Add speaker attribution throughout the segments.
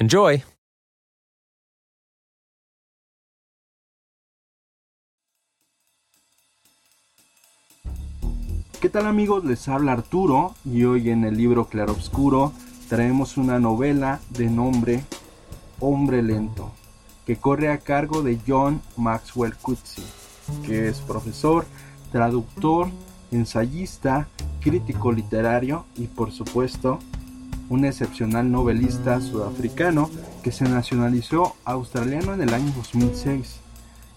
Speaker 1: Enjoy!
Speaker 2: ¿Qué tal amigos? Les habla Arturo y hoy en el libro Claroscuro traemos una novela de nombre Hombre Lento, que corre a cargo de John Maxwell Coetzee, que es profesor, traductor, ensayista, crítico literario y por supuesto un excepcional novelista sudafricano que se nacionalizó australiano en el año 2006.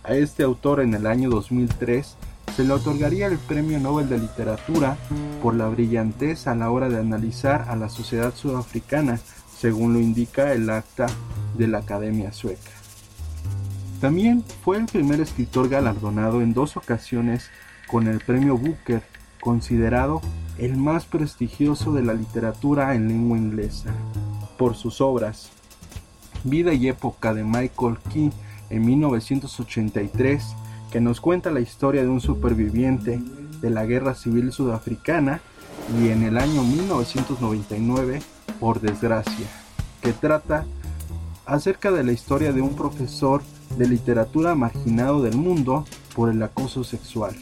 Speaker 2: A este autor en el año 2003 se le otorgaría el Premio Nobel de Literatura por la brillantez a la hora de analizar a la sociedad sudafricana, según lo indica el acta de la Academia Sueca. También fue el primer escritor galardonado en dos ocasiones con el Premio Booker, considerado el más prestigioso de la literatura en lengua inglesa, por sus obras. Vida y época de Michael Key en 1983 que nos cuenta la historia de un superviviente de la Guerra Civil Sudafricana y en el año 1999, por desgracia, que trata acerca de la historia de un profesor de literatura marginado del mundo por el acoso sexual.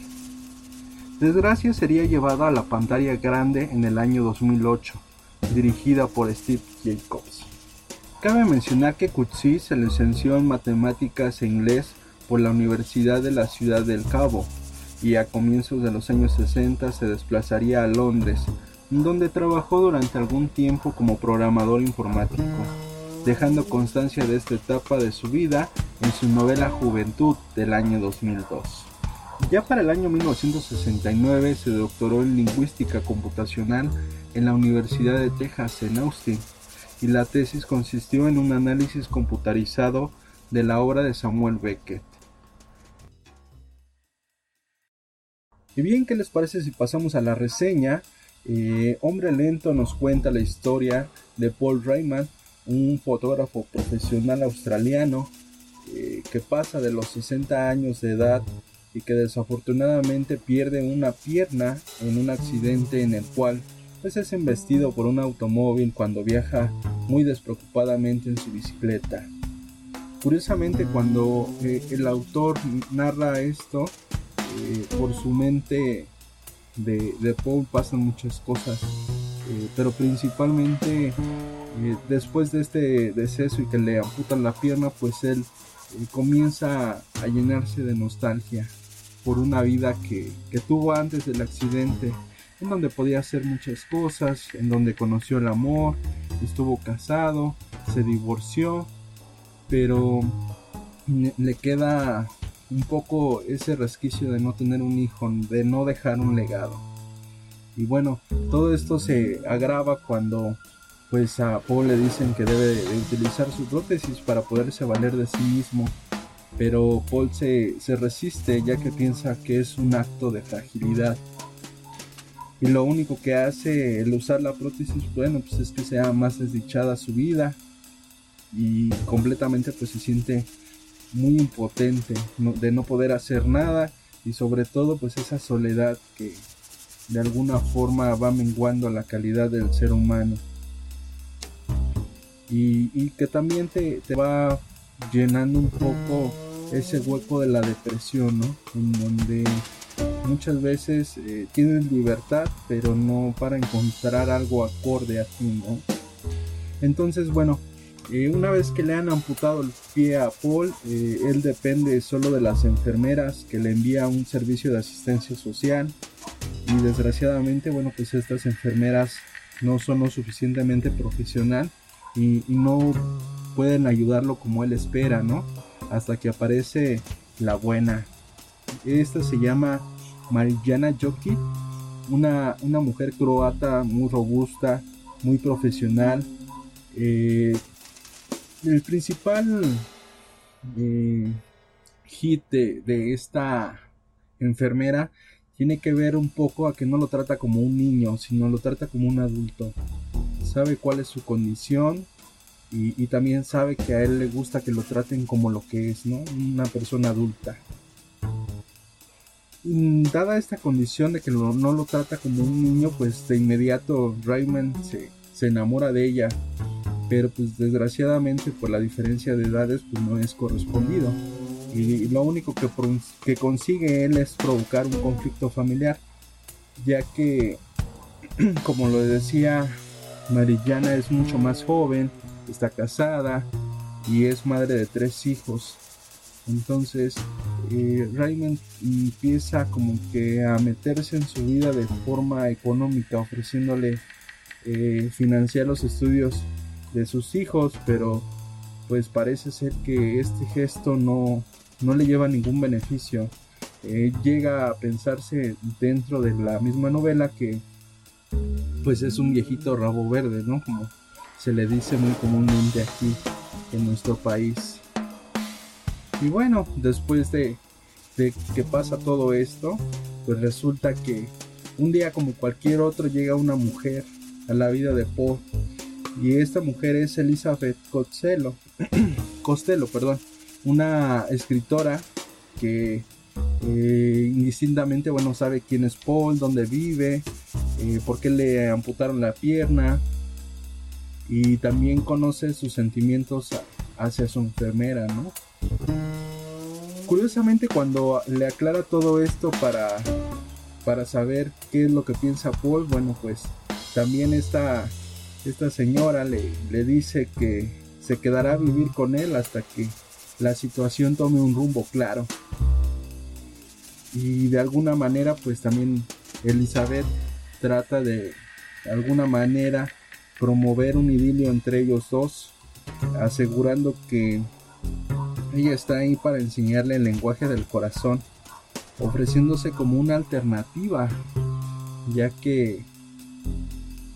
Speaker 2: Desgracia sería llevada a la pantalla grande en el año 2008, dirigida por Steve Jacobs. Cabe mencionar que Coetzee se licenció en matemáticas e inglés por la Universidad de la Ciudad del Cabo y a comienzos de los años 60 se desplazaría a Londres, donde trabajó durante algún tiempo como programador informático, dejando constancia de esta etapa de su vida en su novela Juventud del año 2002. Ya para el año 1969 se doctoró en lingüística computacional en la Universidad de Texas en Austin y la tesis consistió en un análisis computarizado de la obra de Samuel Beckett. Y bien, ¿qué les parece si pasamos a la reseña? Eh, Hombre Lento nos cuenta la historia de Paul Raymond, un fotógrafo profesional australiano eh, que pasa de los 60 años de edad y que desafortunadamente pierde una pierna en un accidente en el cual pues es embestido por un automóvil cuando viaja muy despreocupadamente en su bicicleta. Curiosamente cuando eh, el autor narra esto, eh, por su mente de, Paul pasan muchas cosas, eh, pero principalmente después de este deceso y que le amputan la pierna, pues él comienza a llenarse de nostalgia por una vida que, que tuvo antes del accidente, en donde podía hacer muchas cosas, en donde conoció el amor, estuvo casado, se divorció, pero le queda un poco ese resquicio de no tener un hijo, de no dejar un legado. Y bueno, todo esto se agrava cuando pues a Paul le dicen que debe de utilizar su prótesis para poderse valer de sí mismo. Pero Paul se, se resiste ya que piensa que es un acto de fragilidad. Y lo único que hace el usar la prótesis, bueno, pues es que sea más desdichada su vida. Y completamente pues se siente muy impotente de no poder hacer nada y sobre todo pues esa soledad que de alguna forma va menguando la calidad del ser humano y, que también te, va llenando un poco ese hueco de la depresión, ¿no? En donde muchas veces eh, tienes libertad, pero no para encontrar algo acorde a ti, ¿no? Entonces, bueno, Eh, una vez que le han amputado el pie a Paul, eh, él depende solo de las enfermeras que le envía un servicio de asistencia social y desgraciadamente, bueno, pues estas enfermeras no son lo suficientemente profesional y, no pueden ayudarlo como él espera, ¿no? Hasta que aparece la buena. Esta se llama Marijana Joki, una, una mujer croata muy robusta, muy profesional. Eh, el principal eh, hit de, esta enfermera tiene que ver un poco a que no lo trata como un niño, sino lo trata como un adulto. Sabe cuál es su condición y, también sabe que a él le gusta que lo traten como lo que es, ¿no? Una persona adulta. dada esta condición de que no lo trata como un niño, pues de inmediato Raymond se, se enamora de ella pero pues desgraciadamente por la diferencia de edades pues no es correspondido y, lo único que, que consigue él es provocar un conflicto familiar ya que como lo decía Marillana es mucho más joven está casada y es madre de tres hijos entonces eh, Raymond empieza como que a meterse en su vida de forma económica ofreciéndole eh, financiar los estudios de sus hijos, pero pues parece ser que este gesto no, no le lleva ningún beneficio. Eh, llega a pensarse dentro de la misma novela que pues es un viejito rabo verde, ¿no? Como se le dice muy comúnmente aquí en nuestro país. Y bueno, después de, de que pasa todo esto, pues resulta que un día como cualquier otro llega una mujer a la vida de Poe y esta mujer es Elizabeth Costello, Costello, perdón, una escritora que eh, indistintamente, bueno, sabe quién es Paul, dónde vive, eh, por qué le amputaron la pierna y también conoce sus sentimientos hacia su enfermera, ¿no? Curiosamente cuando le aclara todo esto para, para saber qué es lo que piensa Paul, bueno, pues también esta esta señora le, le dice que se quedará a vivir con él hasta que la situación tome un rumbo claro. Y de alguna manera pues también Elizabeth trata de, de alguna manera promover un idilio entre ellos dos, asegurando que ella está ahí para enseñarle el lenguaje del corazón, ofreciéndose como una alternativa, ya que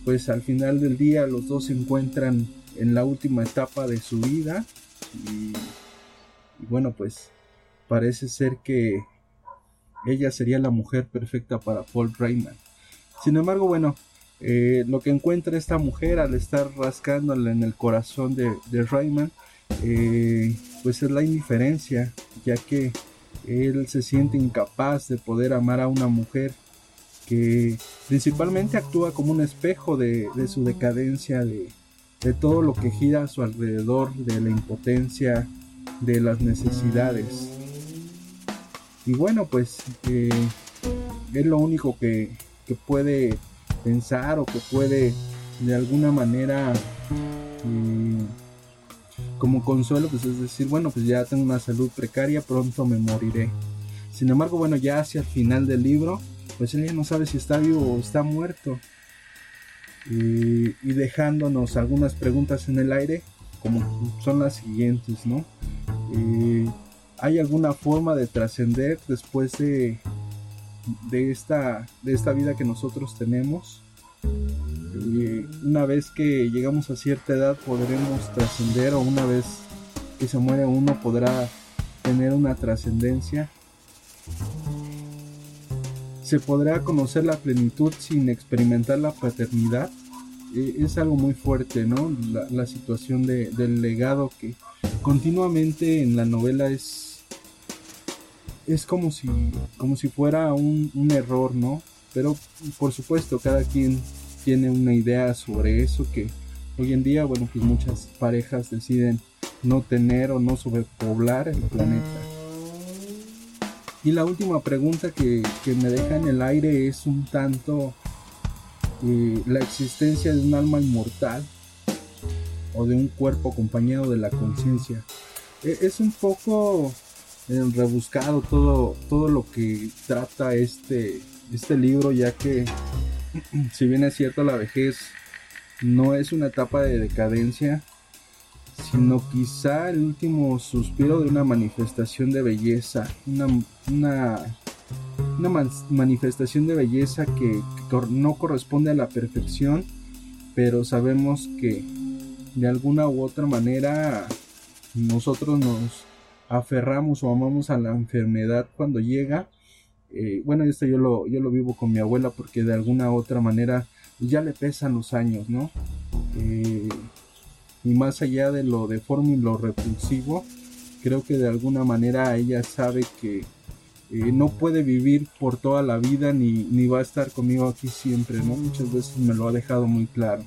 Speaker 2: pues al final del día los dos se encuentran en la última etapa de su vida y, bueno pues parece ser que ella sería la mujer perfecta para Paul Raymond. Sin embargo, bueno, eh, lo que encuentra esta mujer al estar rascándole en el corazón de, Raymond, eh, pues es la indiferencia, ya que él se siente incapaz de poder amar a una mujer que principalmente actúa como un espejo de, su decadencia, de, todo lo que gira a su alrededor, de la impotencia, de las necesidades. Y bueno, pues eh, es lo único que, puede pensar o que puede de alguna manera eh, como consuelo, pues es decir, bueno, pues ya tengo una salud precaria, pronto me moriré. Sin embargo, bueno, ya hacia el final del libro, pues él ya no sabe si está vivo o está muerto. Y, dejándonos algunas preguntas en el aire, como son las siguientes, ¿no? Eh, ¿Hay alguna forma de trascender después de, de, esta, de esta vida que nosotros tenemos? Eh, una vez que llegamos a cierta edad podremos trascender o una vez que se muere uno podrá tener una trascendencia ¿Se podrá conocer la plenitud sin experimentar la paternidad? E, es algo muy fuerte, ¿no? La, situación del legado que continuamente en la novela es es como si como si fuera un, un, error no pero por supuesto cada quien tiene una idea sobre eso que hoy en día bueno pues muchas parejas deciden no tener o no sobrepoblar el planeta y la última pregunta que, me deja en el aire es un tanto eh, la existencia de un alma inmortal. o de un cuerpo acompañado de la conciencia. E, es un poco rebuscado todo, todo lo que trata este, este libro, ya que si bien es cierto la vejez no es una etapa de decadencia, sino quizá el último suspiro de una manifestación de belleza, una, una, manifestación de belleza que, no corresponde a la perfección, pero sabemos que de alguna u otra manera nosotros nos aferramos o amamos a la enfermedad cuando llega. Eh, bueno, esto yo lo, yo lo vivo con mi abuela porque de alguna u otra manera ya le pesan los años, ¿no? Eh, y más allá de lo deforme y lo repulsivo, creo que de alguna manera ella sabe que eh, no puede vivir por toda la vida ni, ni, va a estar conmigo aquí siempre, ¿no? Muchas veces me lo ha dejado muy claro.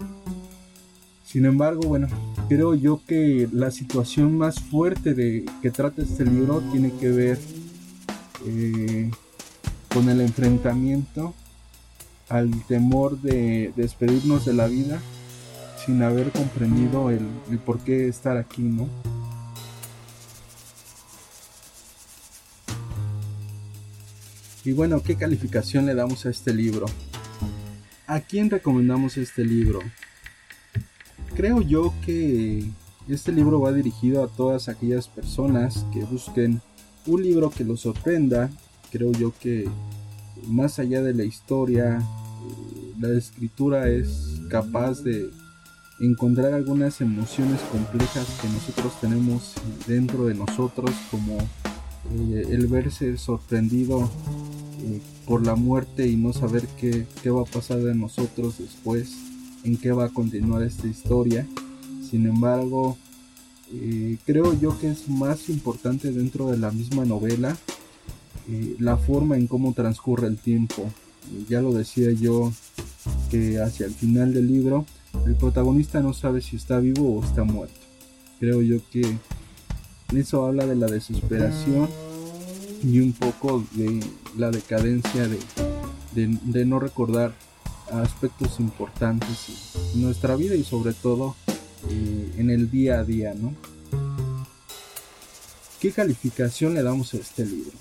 Speaker 2: Sin embargo, bueno, creo yo que la situación más fuerte de que trata este libro tiene que ver eh, con el enfrentamiento al temor de despedirnos de la vida sin haber comprendido el, por qué estar aquí, ¿no? Y bueno, ¿qué calificación le damos a este libro? ¿A quién recomendamos este libro? Creo yo que este libro va dirigido a todas aquellas personas que busquen un libro que los sorprenda. Creo yo que más allá de la historia, eh, la escritura es capaz de encontrar algunas emociones complejas que nosotros tenemos dentro de nosotros, como eh, el verse sorprendido eh, por la muerte y no saber qué, qué, va a pasar de nosotros después, en qué va a continuar esta historia. Sin embargo, eh, creo yo que es más importante dentro de la misma novela la forma en cómo transcurre el tiempo. ya lo decía yo que hacia el final del libro el protagonista no sabe si está vivo o está muerto. Creo yo que eso habla de la desesperación y un poco de la decadencia de, no recordar aspectos importantes en nuestra vida y sobre todo eh, en el día a día, ¿no? ¿Qué calificación le damos a este libro?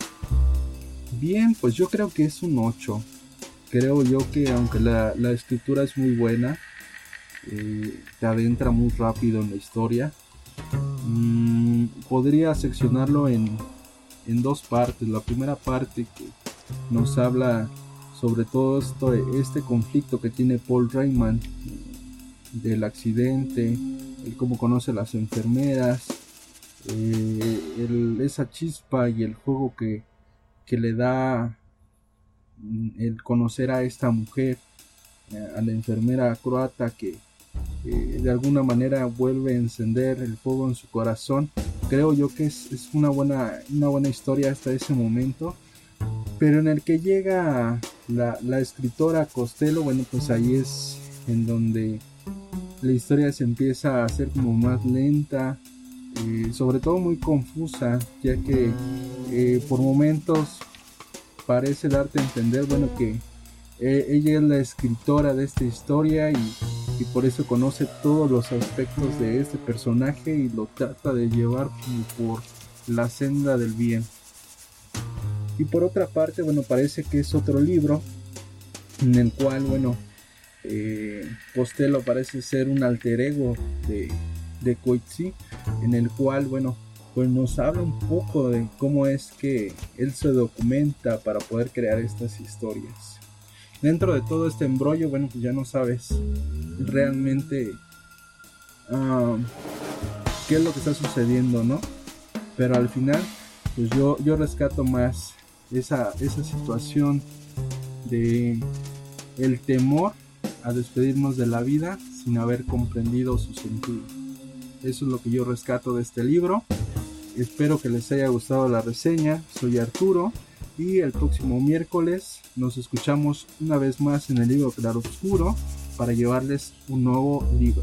Speaker 2: Bien, pues yo creo que es un 8. Creo yo que aunque la, la escritura es muy buena, eh, te adentra muy rápido en la historia. Mm, podría seccionarlo en, en, dos partes. La primera parte que nos habla sobre todo esto, este conflicto que tiene Paul Raymond del accidente, el cómo conoce a las enfermeras, eh, esa chispa y el juego que, que le da mm, el conocer a esta mujer, eh, a la enfermera croata que, de alguna manera vuelve a encender el fuego en su corazón. Creo yo que es, una, buena, una buena historia hasta ese momento. Pero en el que llega la, escritora Costello, bueno, pues ahí es en donde la historia se empieza a hacer como más lenta, eh, sobre todo muy confusa, ya que eh, por momentos parece darte a entender, bueno, que eh, ella es la escritora de esta historia y y por eso conoce todos los aspectos de este personaje y lo trata de llevar por la senda del bien. Y por otra parte, bueno, parece que es otro libro en el cual, bueno, eh, Costello parece ser un alter ego de, de Coetzee, en el cual, bueno, pues nos habla un poco de cómo es que él se documenta para poder crear estas historias dentro de todo este embrollo, bueno, pues ya no sabes realmente ah, qué es lo que está sucediendo, ¿no? Pero al final, pues yo, yo rescato más esa, esa situación de el temor a despedirnos de la vida sin haber comprendido su sentido. Eso es lo que yo rescato de este libro. Espero que les haya gustado la reseña. Soy Arturo y el próximo miércoles nos escuchamos una vez más en el libro Claro Oscuro para llevarles un nuevo libro.